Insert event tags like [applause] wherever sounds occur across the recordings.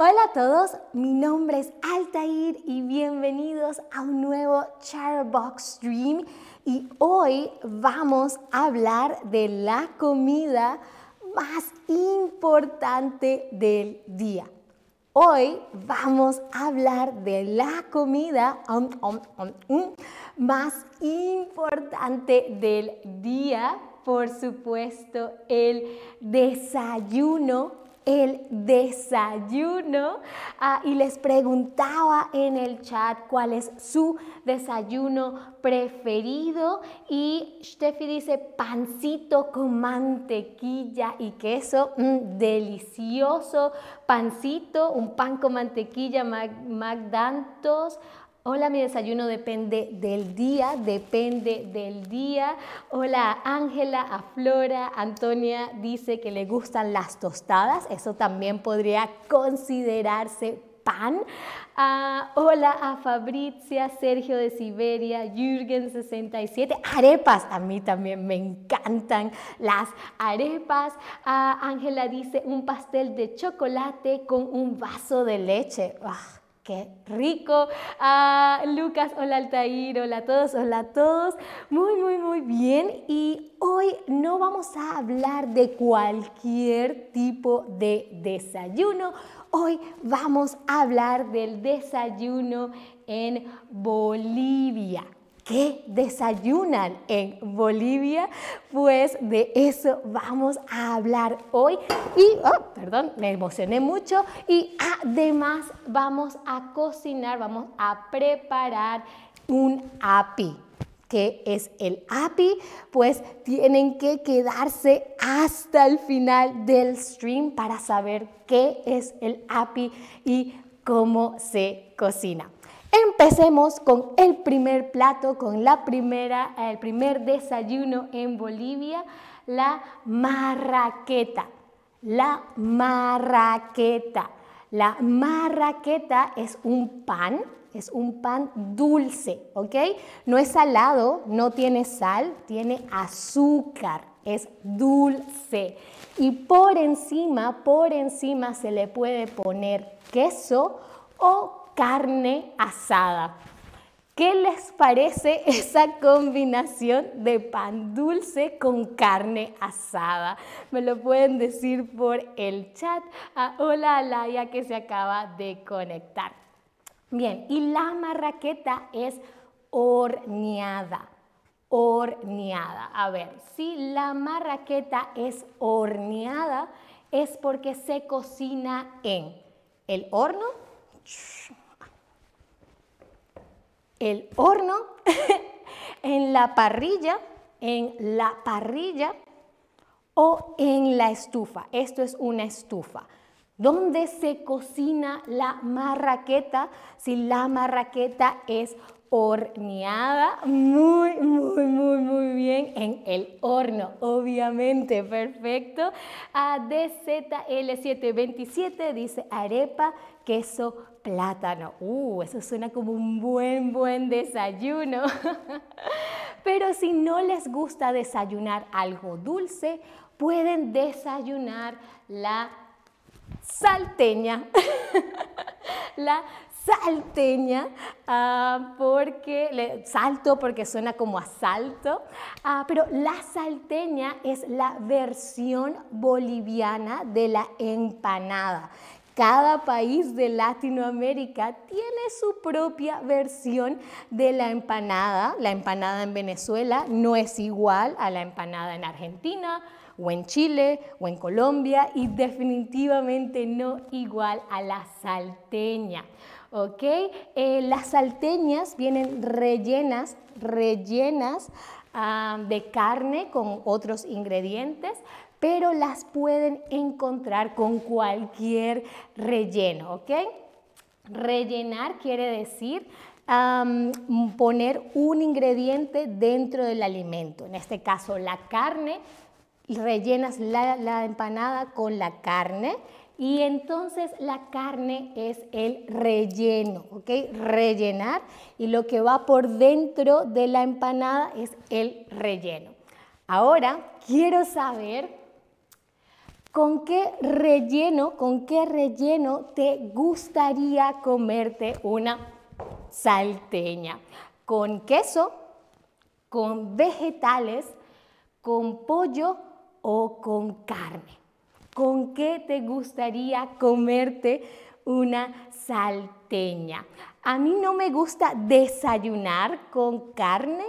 Hola a todos, mi nombre es Altair y bienvenidos a un nuevo Charbox Stream y hoy vamos a hablar de la comida más importante del día. Hoy vamos a hablar de la comida um, um, um, más importante del día, por supuesto, el desayuno el desayuno ah, y les preguntaba en el chat cuál es su desayuno preferido y Steffi dice pancito con mantequilla y queso, mm, delicioso pancito, un pan con mantequilla Magdantos, Hola, mi desayuno depende del día, depende del día. Hola, Ángela, a Flora, Antonia dice que le gustan las tostadas, eso también podría considerarse pan. Ah, hola a Fabricia, Sergio de Siberia, Jürgen67, arepas, a mí también me encantan las arepas. Ah, Ángela dice un pastel de chocolate con un vaso de leche. Ah, Qué rico. Ah, Lucas, hola Altair, hola a todos, hola a todos. Muy, muy, muy bien. Y hoy no vamos a hablar de cualquier tipo de desayuno. Hoy vamos a hablar del desayuno en Bolivia. ¿Qué desayunan en Bolivia? Pues de eso vamos a hablar hoy. Y, oh, perdón, me emocioné mucho. Y además vamos a cocinar, vamos a preparar un api. ¿Qué es el api? Pues tienen que quedarse hasta el final del stream para saber qué es el api y cómo se cocina. Empecemos con el primer plato, con la primera, el primer desayuno en Bolivia, la marraqueta. La marraqueta. La marraqueta es un pan, es un pan dulce, ¿ok? No es salado, no tiene sal, tiene azúcar, es dulce. Y por encima, por encima se le puede poner queso o carne asada. ¿Qué les parece [laughs] esa combinación de pan dulce con carne asada? Me lo pueden decir por el chat. Ah, hola Alaya que se acaba de conectar. Bien, y la marraqueta es horneada. Horneada. A ver, si la marraqueta es horneada es porque se cocina en el horno el horno, [laughs] en la parrilla, en la parrilla o en la estufa. Esto es una estufa. ¿Dónde se cocina la marraqueta? Si la marraqueta es horneada, muy, muy, muy, muy bien en el horno, obviamente, perfecto. A DZL727 dice arepa, queso, plátano. Uh, eso suena como un buen, buen desayuno. [laughs] Pero si no les gusta desayunar algo dulce, pueden desayunar la salteña. [laughs] la salteña, ah, porque salto porque suena como asalto, ah, pero la salteña es la versión boliviana de la empanada. Cada país de Latinoamérica tiene su propia versión de la empanada. La empanada en Venezuela no es igual a la empanada en Argentina o en Chile o en Colombia y definitivamente no igual a la salteña. ¿ok? Eh, las salteñas vienen rellenas, rellenas ah, de carne con otros ingredientes, pero las pueden encontrar con cualquier relleno, ¿ok? Rellenar quiere decir poner un ingrediente dentro del alimento, en este caso la carne, rellenas la empanada con la carne y entonces la carne es el relleno, ¿ok? Rellenar y lo que va por dentro de la empanada es el relleno. Ahora quiero saber ¿Con qué relleno, con qué relleno te gustaría comerte una salteña? ¿Con queso? ¿Con vegetales? ¿Con pollo o con carne? ¿Con qué te gustaría comerte una salteña? A mí no me gusta desayunar con carne,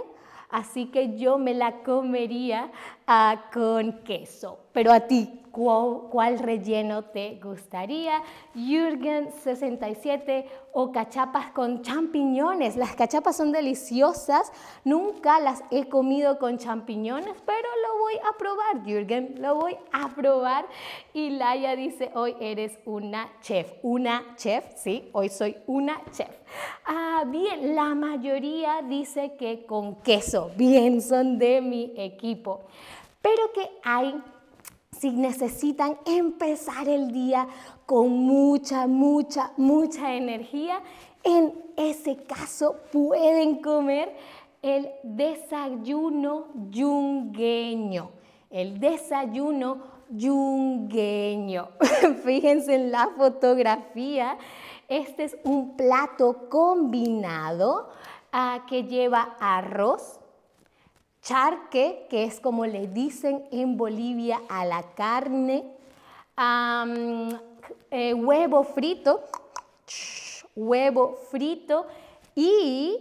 así que yo me la comería ah, con queso. Pero a ti, ¿Cuál, relleno te gustaría? Jürgen 67 o cachapas con champiñones. Las cachapas son deliciosas. Nunca las he comido con champiñones, pero lo voy a probar, Jürgen. Lo voy a probar. Y Laia dice, hoy eres una chef. Una chef, sí, hoy soy una chef. Ah, bien, la mayoría dice que con queso. Bien, son de mi equipo. Pero que hay si necesitan empezar el día con mucha, mucha, mucha energía, en ese caso pueden comer el desayuno yungueño. El desayuno yungueño. [laughs] Fíjense en la fotografía. Este es un plato combinado ah, que lleva arroz, charque, que es como le dicen en Bolivia a la carne, eh, huevo frito, huevo frito y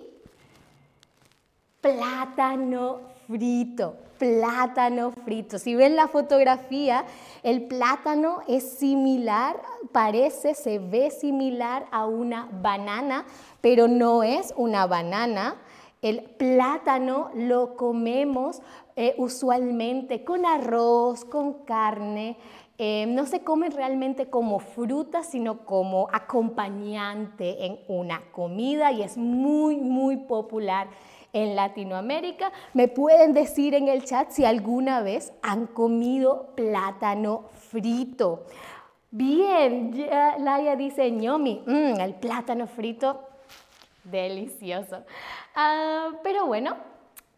plátano frito, plátano frito. Si ven la fotografía, el plátano es similar, parece, se ve similar a una banana, pero no es una banana. El plátano lo comemos eh, usualmente con arroz, con carne. Eh, no se come realmente como fruta, sino como acompañante en una comida y es muy, muy popular en Latinoamérica. Me pueden decir en el chat si alguna vez han comido plátano frito. Bien, Laia dice, ñomi, mm, el plátano frito, delicioso. Ah, pero bueno,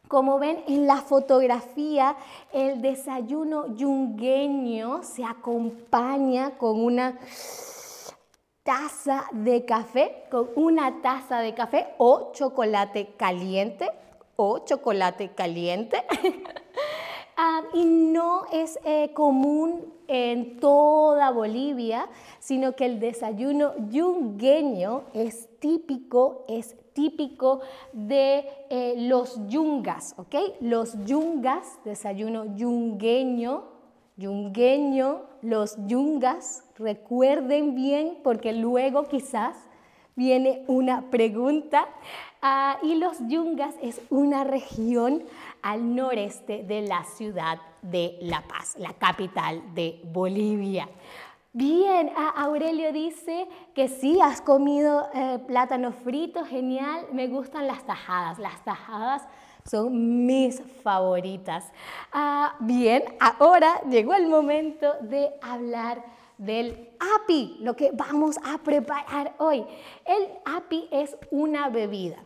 como ven en la fotografía, el desayuno yungueño se acompaña con una taza de café, con una taza de café o chocolate caliente o chocolate caliente. [laughs] Ah, y no es eh, común en toda Bolivia, sino que el desayuno yungueño es típico, es típico de eh, los yungas, ¿ok? Los yungas, desayuno yungueño, yungueño, los yungas, recuerden bien porque luego quizás viene una pregunta. Ah, y los yungas es una región al noreste de la ciudad de La Paz, la capital de Bolivia. Bien, Aurelio dice que sí, has comido eh, plátano frito, genial, me gustan las tajadas, las tajadas son mis favoritas. Ah, bien, ahora llegó el momento de hablar del api, lo que vamos a preparar hoy. El api es una bebida,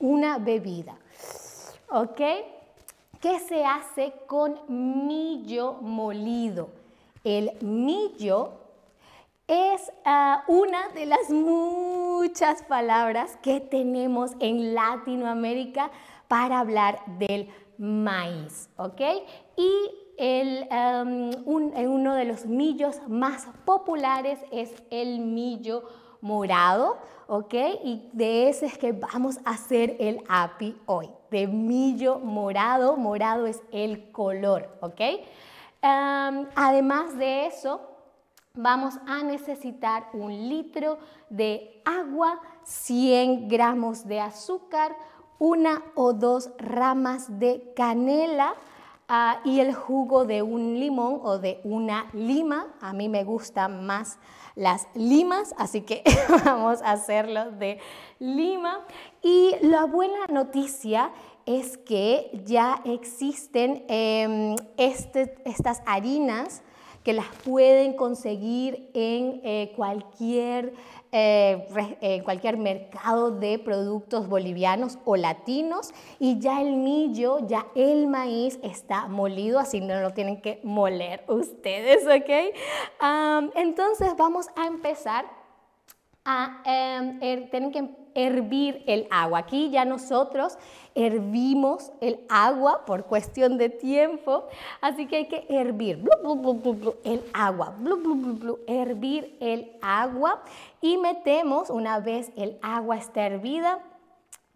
una bebida, ¿ok? ¿Qué se hace con millo molido? El millo es ah, una de las muchas palabras que tenemos en Latinoamérica para hablar del maíz, ¿ok? Y el, uno de los millos más populares es el millo morado, ¿ok? Y de ese es que vamos a hacer el api hoy, de millo morado, morado es el color, ¿ok? además de eso, vamos a necesitar un litro de agua, 100 gramos de azúcar, una o dos ramas de canela ah, y el jugo de un limón o de una lima. A mí me gustan más las limas, así que [laughs] vamos a hacerlo de lima. Y la buena noticia es que ya existen em, este, estas harinas que las pueden conseguir en eh, cualquier eh, en cualquier mercado de productos bolivianos o latinos y ya el millo, ya el maíz está molido, así no lo tienen que moler ustedes, ¿ok? entonces vamos a empezar a, eh, tienen que hervir el agua. Aquí ya nosotros hervimos el agua por cuestión de tiempo, así que hay que hervir el agua, hervir el agua y metemos, una vez el agua está hervida,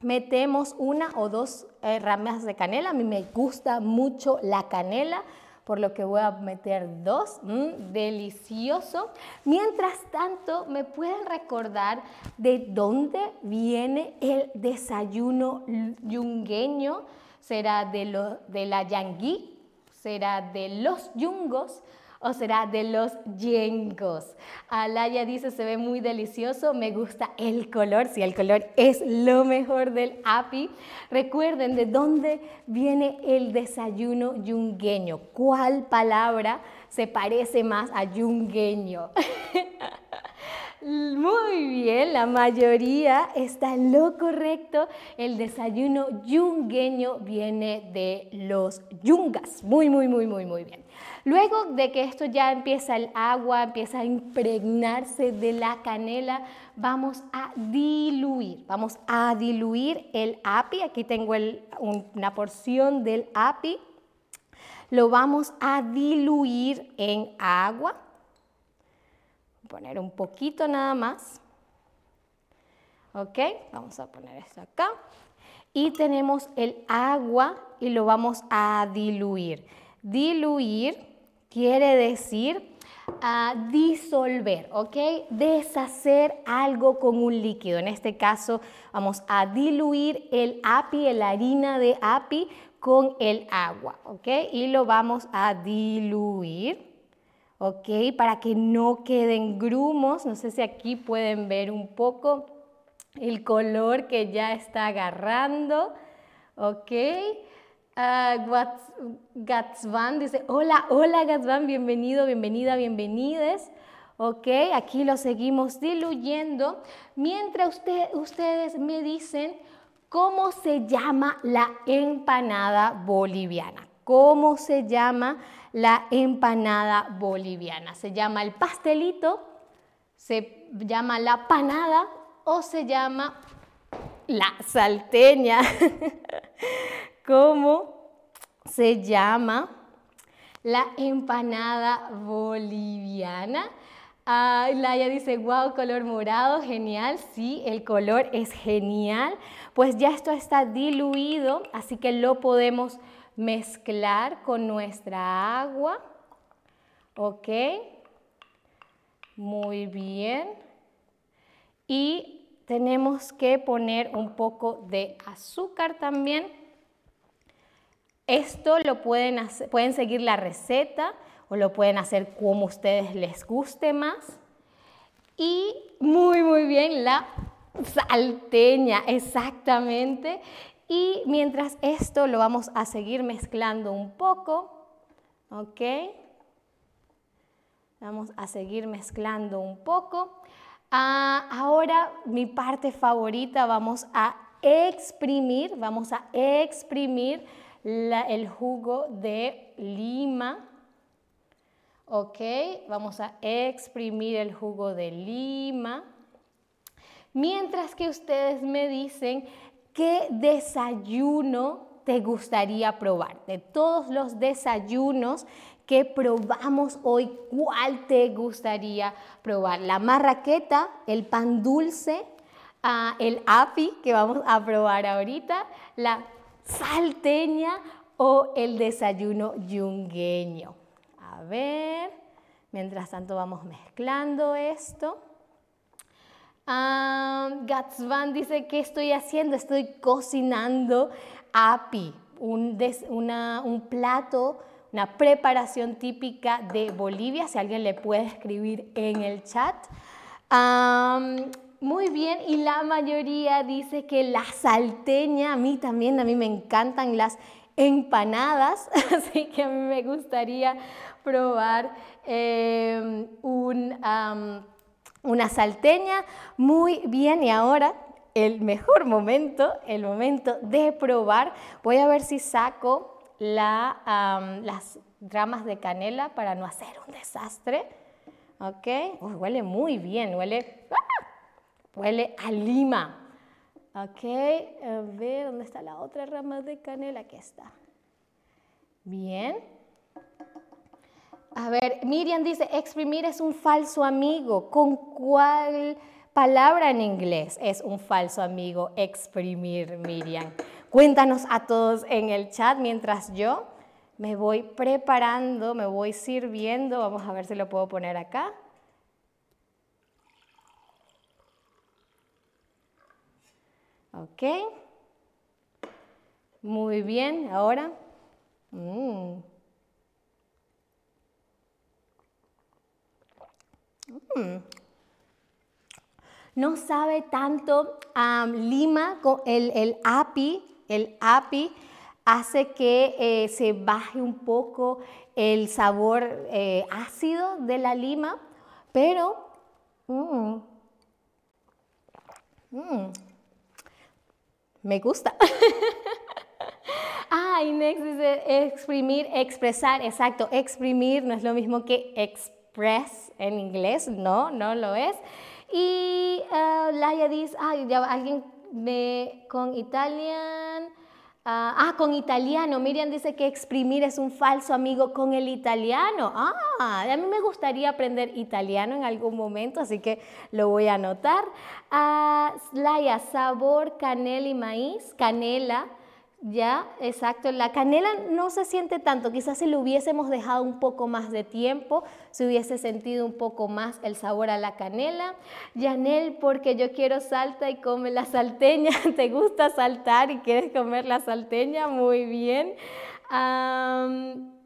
metemos una o dos eh, ramas de canela. A mí me gusta mucho la canela por lo que voy a meter dos. Mm, delicioso. Mientras tanto, ¿me pueden recordar de dónde viene el desayuno yungueño? ¿Será de, de la yangui? ¿Será de los yungos? O será de los yengos. Alaya dice, se ve muy delicioso, me gusta el color, sí, el color es lo mejor del api. Recuerden de dónde viene el desayuno yungueño, cuál palabra se parece más a yungueño. [laughs] Muy bien, la mayoría está en lo correcto. El desayuno yungueño viene de los yungas. Muy, muy, muy, muy, muy bien. Luego de que esto ya empieza el agua, empieza a impregnarse de la canela, vamos a diluir. Vamos a diluir el api. Aquí tengo una porción del api. Lo vamos a diluir en agua. Poner un poquito nada más. Ok, vamos a poner esto acá. Y tenemos el agua y lo vamos a diluir. Diluir quiere decir ah, disolver, ¿ok? Deshacer algo con un líquido. En este caso vamos a diluir el api, la harina de api con el agua, ¿ok? Y lo vamos a diluir, ¿ok? Para que no queden grumos. No sé si aquí pueden ver un poco el color que ya está agarrando, ¿ok? Uh, Gatsvan dice, hola, hola Gatsvan, bienvenido, bienvenida, bienvenides. Ok, aquí lo seguimos diluyendo. Mientras ustedes me dicen cómo se llama la empanada boliviana. ¿Cómo se llama la empanada boliviana? ¿Se llama el pastelito? ¿Se llama la panada? ¿O se llama la salteña? [laughs] ¿Cómo se llama la empanada boliviana? Ah, Laia dice, wow, color morado, genial. Sí, el color es genial. Pues ya esto está diluido, así que lo podemos mezclar con nuestra agua. ¿Ok? Muy bien. Y tenemos que poner un poco de azúcar también. Esto lo pueden, hacer, pueden seguir la receta o lo pueden hacer como ustedes les guste más. Y muy, muy bien, la salteña, exactamente. Y mientras esto lo vamos a seguir mezclando un poco, ¿ok? Vamos a seguir mezclando un poco. Ah, ahora mi parte favorita, vamos a exprimir, vamos a exprimir el jugo de lima. Ok, vamos a exprimir el jugo de lima. Mientras que ustedes me dicen qué desayuno te gustaría probar. De todos los desayunos que probamos hoy, ¿cuál te gustaría probar? La marraqueta, el pan dulce, ah, el api que vamos a probar ahorita, la salteña o el desayuno yungueño. A ver, mientras tanto vamos mezclando esto. Um, Gatsvan dice, ¿qué estoy haciendo? Estoy cocinando api, un, un plato, una preparación típica de Bolivia, si alguien le puede escribir en el chat. Muy bien, y la mayoría dice que la salteña, a mí también, a mí me encantan las empanadas, [laughs] así que a mí me gustaría probar em, una salteña. Muy bien, y ahora el mejor momento, el momento de probar. Voy a ver si saco las ramas de canela para no hacer un desastre. ¿Ok? huele muy bien, huele, ¡ah! Huele a lima. ¿Ok? A ver, ¿dónde está la otra rama de canela? Aquí está. Bien. A ver, Miriam dice, exprimir es un falso amigo. ¿Con cuál palabra en inglés es un falso amigo exprimir, Miriam? Cuéntanos a todos en el chat mientras yo me voy preparando, me voy sirviendo. Vamos a ver si lo puedo poner acá. Ok. Muy bien, ahora. Mm. Mm. No sabe tanto a lima con el, el api, el api hace que eh, se baje un poco el sabor eh, ácido de la lima, pero mm, me gusta. [laughs] ah, next dice exprimir, expresar, exacto, exprimir no es lo mismo que express en inglés, no, no lo es. Y uh, Laia dice, ay, ya alguien de, con Italian, ah, ah, con italiano. Miriam dice que exprimir es un falso amigo con el italiano. Ah, a mí me gustaría aprender italiano en algún momento, así que lo voy a anotar. Ah, Laia, sabor, canela y maíz, canela. Ya, exacto. La canela no se siente tanto. Quizás si lo hubiésemos dejado un poco más de tiempo, se hubiese sentido un poco más el sabor a la canela. Yanel, porque yo quiero salta y come la salteña. [laughs] ¿Te gusta saltar y quieres comer la salteña? Muy bien.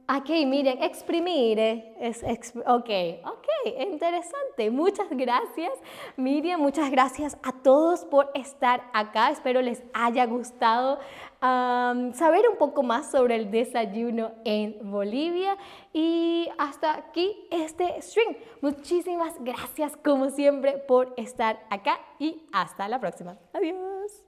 Ok, miren, exprimir, es, ok, ok, interesante. Muchas gracias, Miriam, muchas gracias a todos por estar acá. Espero les haya gustado saber un poco más sobre el desayuno en Bolivia. Y hasta aquí este stream. Muchísimas gracias, como siempre, por estar acá y hasta la próxima. Adiós.